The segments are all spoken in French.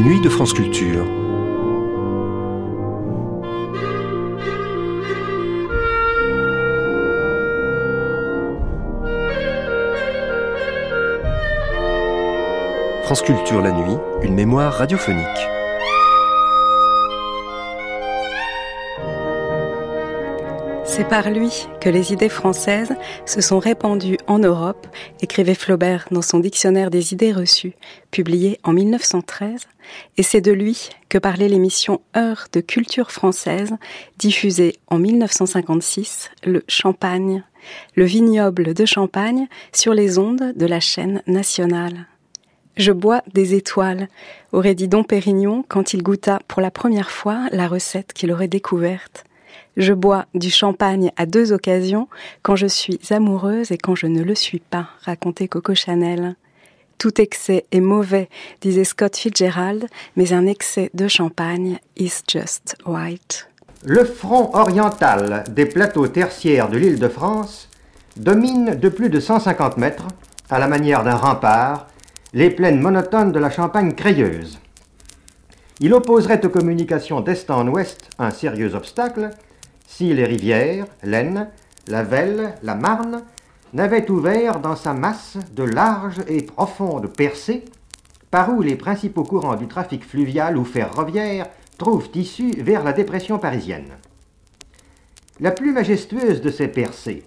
les nuits de France Culture. France Culture la nuit, une mémoire radiophonique. C'est par lui que les idées françaises se sont répandues en Europe, écrivait Flaubert dans son Dictionnaire des idées reçues, publié en 1913, et c'est de lui que parlait l'émission Heure de culture française, diffusée en 1956, le Champagne, le vignoble de Champagne, sur les ondes de la chaîne nationale. Je bois des étoiles, aurait dit Dom Pérignon quand il goûta pour la première fois la recette qu'il aurait découverte. Je bois du champagne à deux occasions, quand je suis amoureuse et quand je ne le suis pas, racontait Coco Chanel. Tout excès est mauvais, disait Scott Fitzgerald, mais un excès de champagne is just right. Le front oriental des plateaux tertiaires de l'île de France domine de plus de 150 mètres, à la manière d'un rempart, les plaines monotones de la Champagne crayeuse. Il opposerait aux communications d'est en ouest un sérieux obstacle, si les rivières, l'Aisne, la Velle, la Marne, n'avaient ouvert dans sa masse de larges et profondes percées par où les principaux courants du trafic fluvial ou ferroviaire trouvent issue vers la dépression parisienne. La plus majestueuse de ces percées,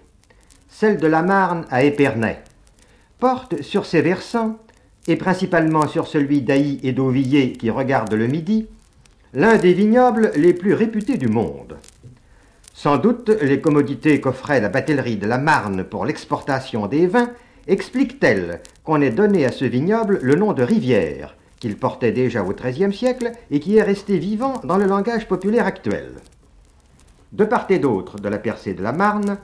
celle de la Marne à Épernay, porte sur ses versants, et principalement sur celui d'Ailly et d'Auvilliers qui regarde le Midi, l'un des vignobles les plus réputés du monde. Sans doute, les commodités qu'offrait la batellerie de la Marne pour l'exportation des vins expliquent-elles qu'on ait donné à ce vignoble le nom de rivière, qu'il portait déjà au XIIIe siècle et qui est resté vivant dans le langage populaire actuel. De part et d'autre de la percée de la Marne,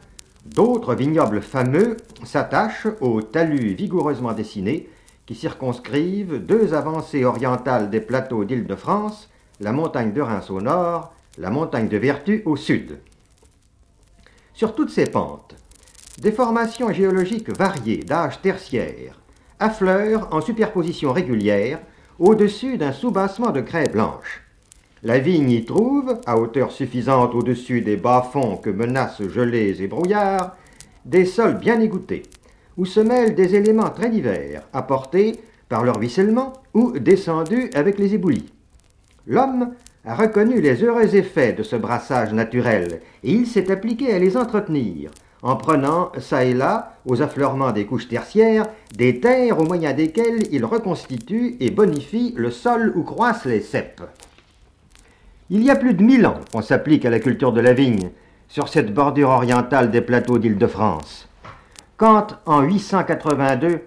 d'autres vignobles fameux s'attachent aux talus vigoureusement dessinés qui circonscrivent deux avancées orientales des plateaux d'Île-de-France, la montagne de Reims au nord, la montagne de Vertu au sud. Sur toutes ces pentes, des formations géologiques variées d'âge tertiaire affleurent en superposition régulière au-dessus d'un soubassement de craie blanche. La vigne y trouve, à hauteur suffisante au-dessus des bas-fonds que menacent gelées et brouillards, des sols bien égouttés, où se mêlent des éléments très divers, apportés par leur ruissellement ou descendus avec les éboulis. L'homme a reconnu les heureux effets de ce brassage naturel, et il s'est appliqué à les entretenir, en prenant, çà et là, aux affleurements des couches tertiaires, des terres au moyen desquelles il reconstitue et bonifie le sol où croissent les cèpes. Il y a plus de mille ans qu'on s'applique à la culture de la vigne, sur cette bordure orientale des plateaux d'Île-de-France. Quand, en 882,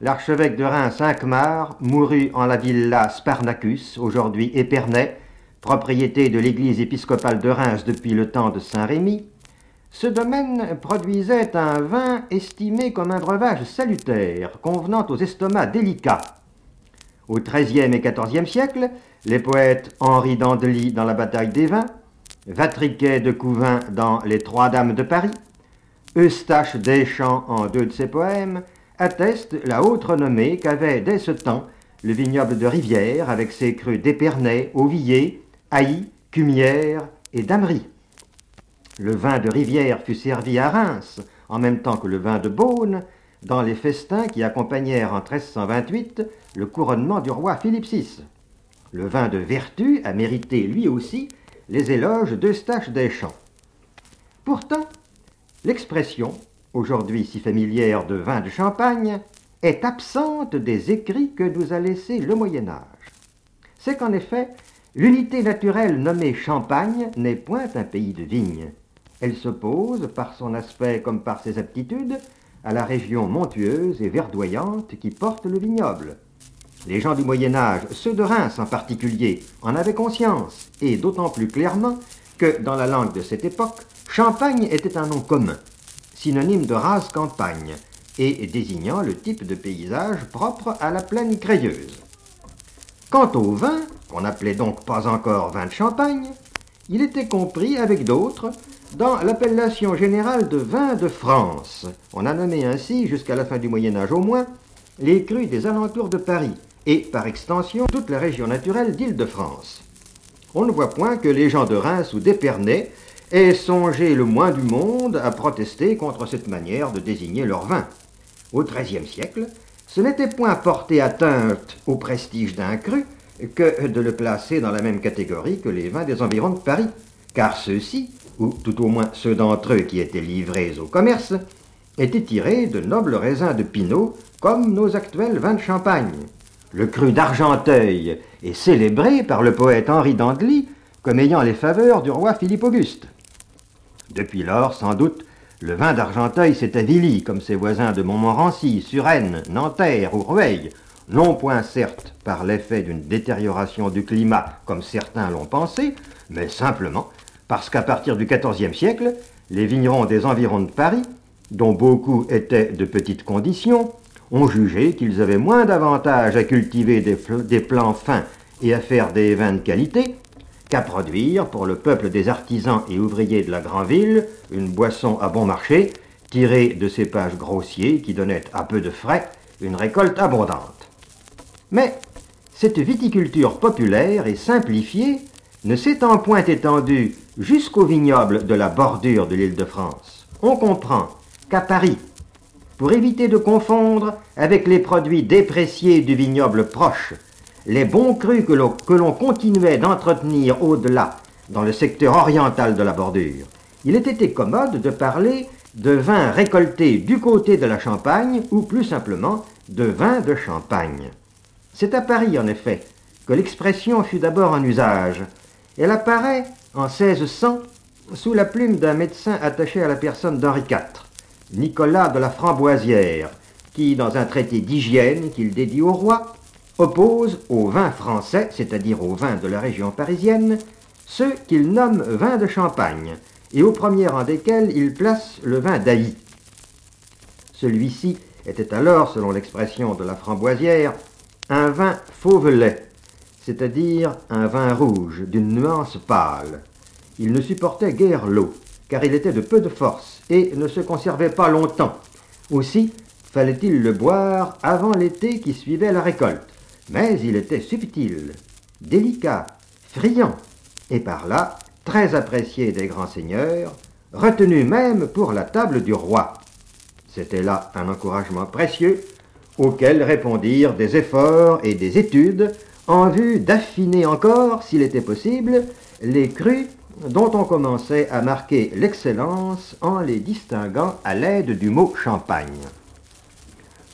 l'archevêque de Reims, Cinquemar, mourut en la villa Sparnacus, aujourd'hui Épernay, propriété de l'église épiscopale de Reims depuis le temps de Saint-Rémy, ce domaine produisait un vin estimé comme un breuvage salutaire, convenant aux estomacs délicats. Au XIIIe et XIVe siècle, les poètes Henri d'Andely dans la bataille des vins, Vatriquet de Couvin dans Les Trois Dames de Paris, Eustache Deschamps en deux de ses poèmes, attestent la haute renommée qu'avait dès ce temps le vignoble de Rivière avec ses crus d'Épernay, Auvilliers, Haï, Cumière et Damery. Le vin de Rivière fut servi à Reims, en même temps que le vin de Beaune, dans les festins qui accompagnèrent en 1328 le couronnement du roi Philippe VI. Le vin de Vertu a mérité lui aussi les éloges d'Eustache Deschamps. Pourtant, l'expression, aujourd'hui si familière de vin de champagne, est absente des écrits que nous a laissés le Moyen Âge. C'est qu'en effet, L'unité naturelle nommée Champagne n'est point un pays de vignes. Elle s'oppose, par son aspect comme par ses aptitudes, à la région montueuse et verdoyante qui porte le vignoble. Les gens du Moyen Âge, ceux de Reims en particulier, en avaient conscience, et d'autant plus clairement que, dans la langue de cette époque, Champagne était un nom commun, synonyme de rase campagne, et désignant le type de paysage propre à la plaine crayeuse. Quant au vin, qu'on n'appelait donc pas encore vin de champagne, il était compris avec d'autres dans l'appellation générale de vin de France. On a nommé ainsi, jusqu'à la fin du Moyen Âge au moins, les crus des alentours de Paris, et par extension toute la région naturelle d'Île-de-France. On ne voit point que les gens de Reims ou d'Épernay aient songé le moins du monde à protester contre cette manière de désigner leur vin. Au XIIIe siècle, ce n'était point porter atteinte au prestige d'un cru que de le placer dans la même catégorie que les vins des environs de Paris, car ceux-ci, ou tout au moins ceux d'entre eux qui étaient livrés au commerce, étaient tirés de nobles raisins de Pinot, comme nos actuels vins de Champagne. Le cru d'Argenteuil est célébré par le poète Henri d'Andely comme ayant les faveurs du roi Philippe Auguste. Depuis lors, sans doute, le vin d'Argenteuil s'est avili comme ses voisins de Montmorency, Suresnes, Nanterre ou Rueil, non point certes par l'effet d'une détérioration du climat comme certains l'ont pensé, mais simplement parce qu'à partir du XIVe siècle, les vignerons des environs de Paris, dont beaucoup étaient de petites conditions, ont jugé qu'ils avaient moins d'avantages à cultiver des, plants fins et à faire des vins de qualité qu'à produire pour le peuple des artisans et ouvriers de la grande ville une boisson à bon marché, tirée de cépages grossiers qui donnaient à peu de frais une récolte abondante. Mais cette viticulture populaire et simplifiée ne s'étant point étendue jusqu'au vignoble de la bordure de l'île de France, on comprend qu'à Paris, pour éviter de confondre avec les produits dépréciés du vignoble proche, les bons crus que l'on continuait d'entretenir au-delà, dans le secteur oriental de la bordure, il était commode de parler de vin récolté du côté de la Champagne, ou plus simplement de vin de Champagne. C'est à Paris, en effet, que l'expression fut d'abord en usage. Elle apparaît en 1600 sous la plume d'un médecin attaché à la personne d'Henri IV. Nicolas de la Framboisière, qui, dans un traité d'hygiène qu'il dédie au roi, oppose au vin français, c'est-à-dire au vin de la région parisienne, ceux qu'il nomme vin de Champagne, et au premier rang desquels il place le vin d'Ailly. Celui-ci était alors, selon l'expression de la Framboisière, un vin fauvelet, c'est-à-dire un vin rouge d'une nuance pâle. Il ne supportait guère l'eau, car il était de peu de force et ne se conservait pas longtemps. Aussi fallait-il le boire avant l'été qui suivait la récolte. Mais il était subtil, délicat, friand, et par là très apprécié des grands seigneurs, retenu même pour la table du roi. C'était là un encouragement précieux auquel répondirent des efforts et des études en vue d'affiner encore, s'il était possible, les crus dont on commençait à marquer l'excellence en les distinguant à l'aide du mot champagne.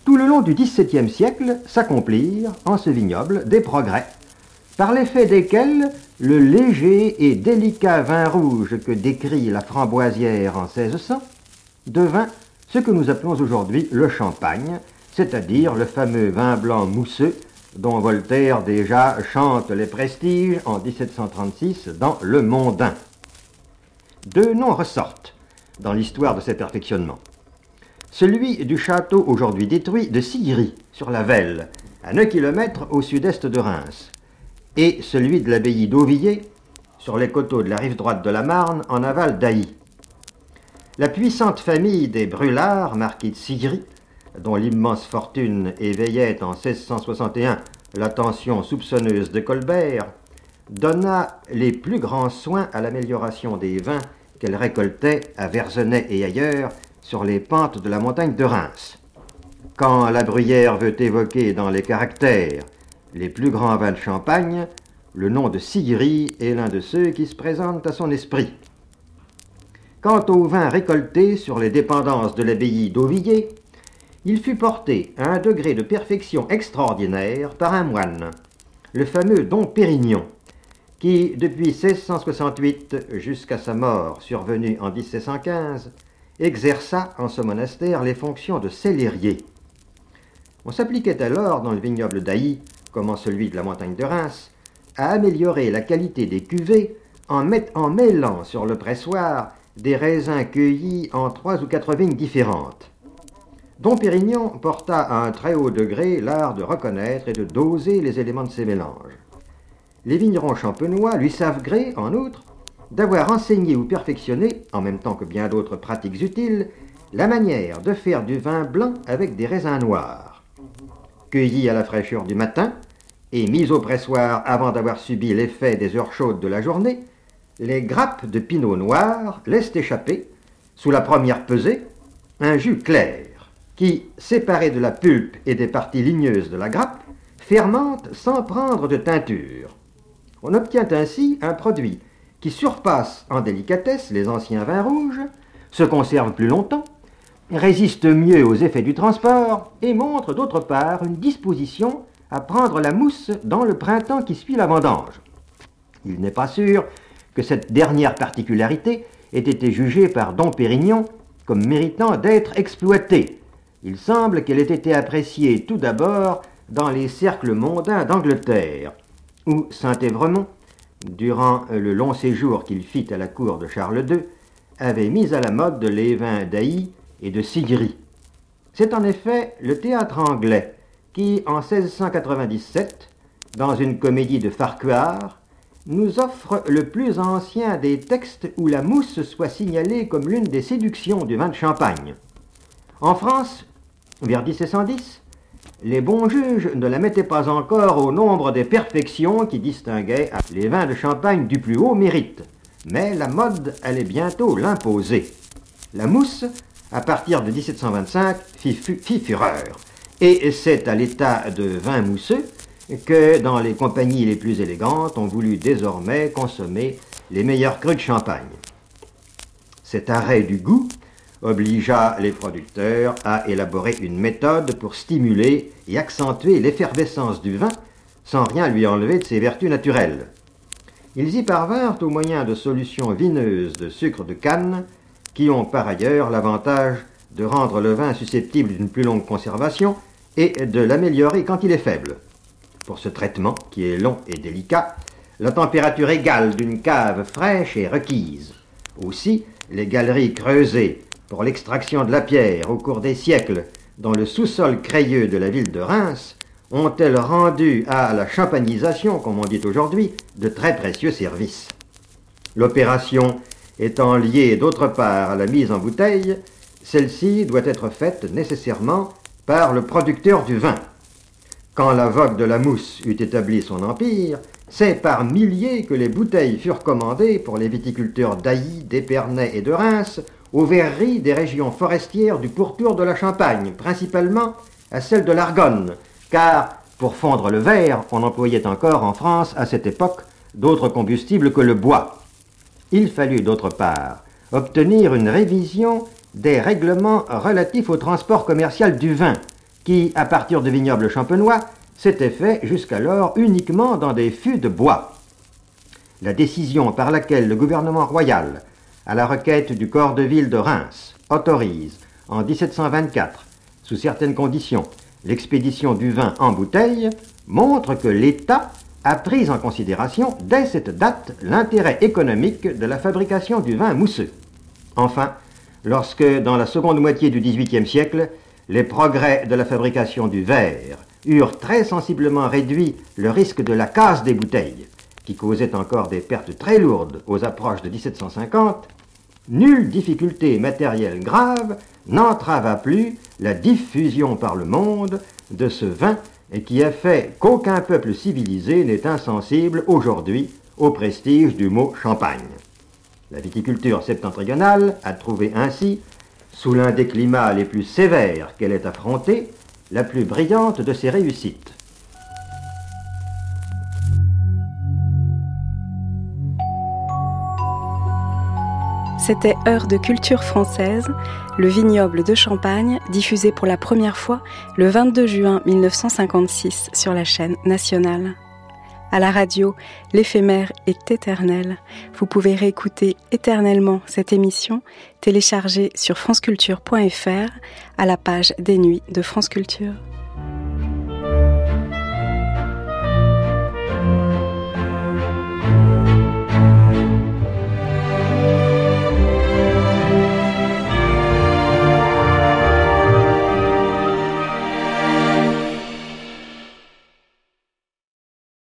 Tout le long du XVIIe siècle s'accomplirent en ce vignoble des progrès, par l'effet desquels le léger et délicat vin rouge que décrit la framboisière en 1600 devint ce que nous appelons aujourd'hui le champagne, c'est-à-dire le fameux vin blanc mousseux dont Voltaire déjà chante les prestiges en 1736 dans Le Mondain. Deux noms ressortent dans l'histoire de ces perfectionnements. Celui du château aujourd'hui détruit de Sigry, sur la Velle, à 9 km au sud-est de Reims, et celui de l'abbaye d'Auvilliers, sur les coteaux de la rive droite de la Marne, en aval d'Ailly. La puissante famille des Brûlards, marquis de Sigry, dont l'immense fortune éveillait en 1661 l'attention soupçonneuse de Colbert, donna les plus grands soins à l'amélioration des vins qu'elle récoltait à Verzenay et ailleurs sur les pentes de la montagne de Reims. Quand la bruyère veut évoquer dans les caractères les plus grands vins de Champagne, le nom de Sigri est l'un de ceux qui se présentent à son esprit. Quant aux vins récoltés sur les dépendances de l'abbaye d'Auvilliers, il fut porté à un degré de perfection extraordinaire par un moine, le fameux Don Pérignon, qui, depuis 1668 jusqu'à sa mort survenue en 1715, exerça en ce monastère les fonctions de cellérier. On s'appliquait alors dans le vignoble d'Ailly, comme en celui de la montagne de Reims, à améliorer la qualité des cuvées en, en mêlant sur le pressoir des raisins cueillis en trois ou quatre vignes différentes. Dom Pérignon porta à un très haut degré l'art de reconnaître et de doser les éléments de ces mélanges. Les vignerons champenois lui savent gré, en outre, d'avoir enseigné ou perfectionné, en même temps que bien d'autres pratiques utiles, la manière de faire du vin blanc avec des raisins noirs. cueillis à la fraîcheur du matin et mis au pressoir avant d'avoir subi l'effet des heures chaudes de la journée, les grappes de pinot noir laissent échapper, sous la première pesée, un jus clair qui, séparé de la pulpe et des parties ligneuses de la grappe, fermente sans prendre de teinture. On obtient ainsi un produit qui surpasse en délicatesse les anciens vins rouges, se conserve plus longtemps, résiste mieux aux effets du transport et montre d'autre part une disposition à prendre la mousse dans le printemps qui suit la vendange. Il n'est pas sûr que cette dernière particularité ait été jugée par Dom Pérignon comme méritant d'être exploitée. Il semble qu'elle ait été appréciée tout d'abord dans les cercles mondains d'Angleterre, où Saint-Évremont, durant le long séjour qu'il fit à la cour de Charles II, avait mis à la mode les vins d'Ailly et de Sigri. C'est en effet le théâtre anglais qui, en 1697, dans une comédie de Farquhar, nous offre le plus ancien des textes où la mousse soit signalée comme l'une des séductions du vin de champagne. En France, vers 1710, les bons juges ne la mettaient pas encore au nombre des perfections qui distinguaient les vins de champagne du plus haut mérite, mais la mode allait bientôt l'imposer. La mousse, à partir de 1725, fit, fureur, et c'est à l'état de vin mousseux que dans les compagnies les plus élégantes on voulut désormais consommer les meilleurs crus de champagne. Cet arrêt du goût obligea les producteurs à élaborer une méthode pour stimuler et accentuer l'effervescence du vin sans rien lui enlever de ses vertus naturelles. Ils y parvinrent au moyen de solutions vineuses de sucre de canne qui ont par ailleurs l'avantage de rendre le vin susceptible d'une plus longue conservation et de l'améliorer quand il est faible. Pour ce traitement, qui est long et délicat, la température égale d'une cave fraîche est requise. Aussi, les galeries creusées pour l'extraction de la pierre au cours des siècles dans le sous-sol crayeux de la ville de Reims ont-elles rendu à la champagnisation, comme on dit aujourd'hui, de très précieux services. L'opération étant liée d'autre part à la mise en bouteille, celle-ci doit être faite nécessairement par le producteur du vin. Quand la vogue de la mousse eut établi son empire, c'est par milliers que les bouteilles furent commandées pour les viticulteurs d'Ailly, d'Épernay et de Reims aux verreries des régions forestières du pourtour de la Champagne, principalement à celle de l'Argonne, car pour fondre le verre, on employait encore en France à cette époque d'autres combustibles que le bois. Il fallut d'autre part obtenir une révision des règlements relatifs au transport commercial du vin, qui, à partir de vignobles champenois, s'était fait jusqu'alors uniquement dans des fûts de bois. La décision par laquelle le gouvernement royal à la requête du corps de ville de Reims, autorise, en 1724, sous certaines conditions, l'expédition du vin en bouteille, montre que l'État a pris en considération dès cette date l'intérêt économique de la fabrication du vin mousseux. Enfin, lorsque, dans la seconde moitié du XVIIIe siècle, les progrès de la fabrication du verre eurent très sensiblement réduit le risque de la casse des bouteilles, qui causait encore des pertes très lourdes aux approches de 1750, nulle difficulté matérielle grave n'entrava plus la diffusion par le monde de ce vin qui a fait qu'aucun peuple civilisé n'est insensible aujourd'hui au prestige du mot champagne. La viticulture septentrionale a trouvé ainsi, sous l'un des climats les plus sévères qu'elle ait affronté, la plus brillante de ses réussites. C'était Heure de culture française, le vignoble de Champagne, diffusé pour la première fois le 22 juin 1956 sur la chaîne nationale. À la radio, l'éphémère est éternel. Vous pouvez réécouter éternellement cette émission téléchargée sur franceculture.fr à la page des nuits de France Culture.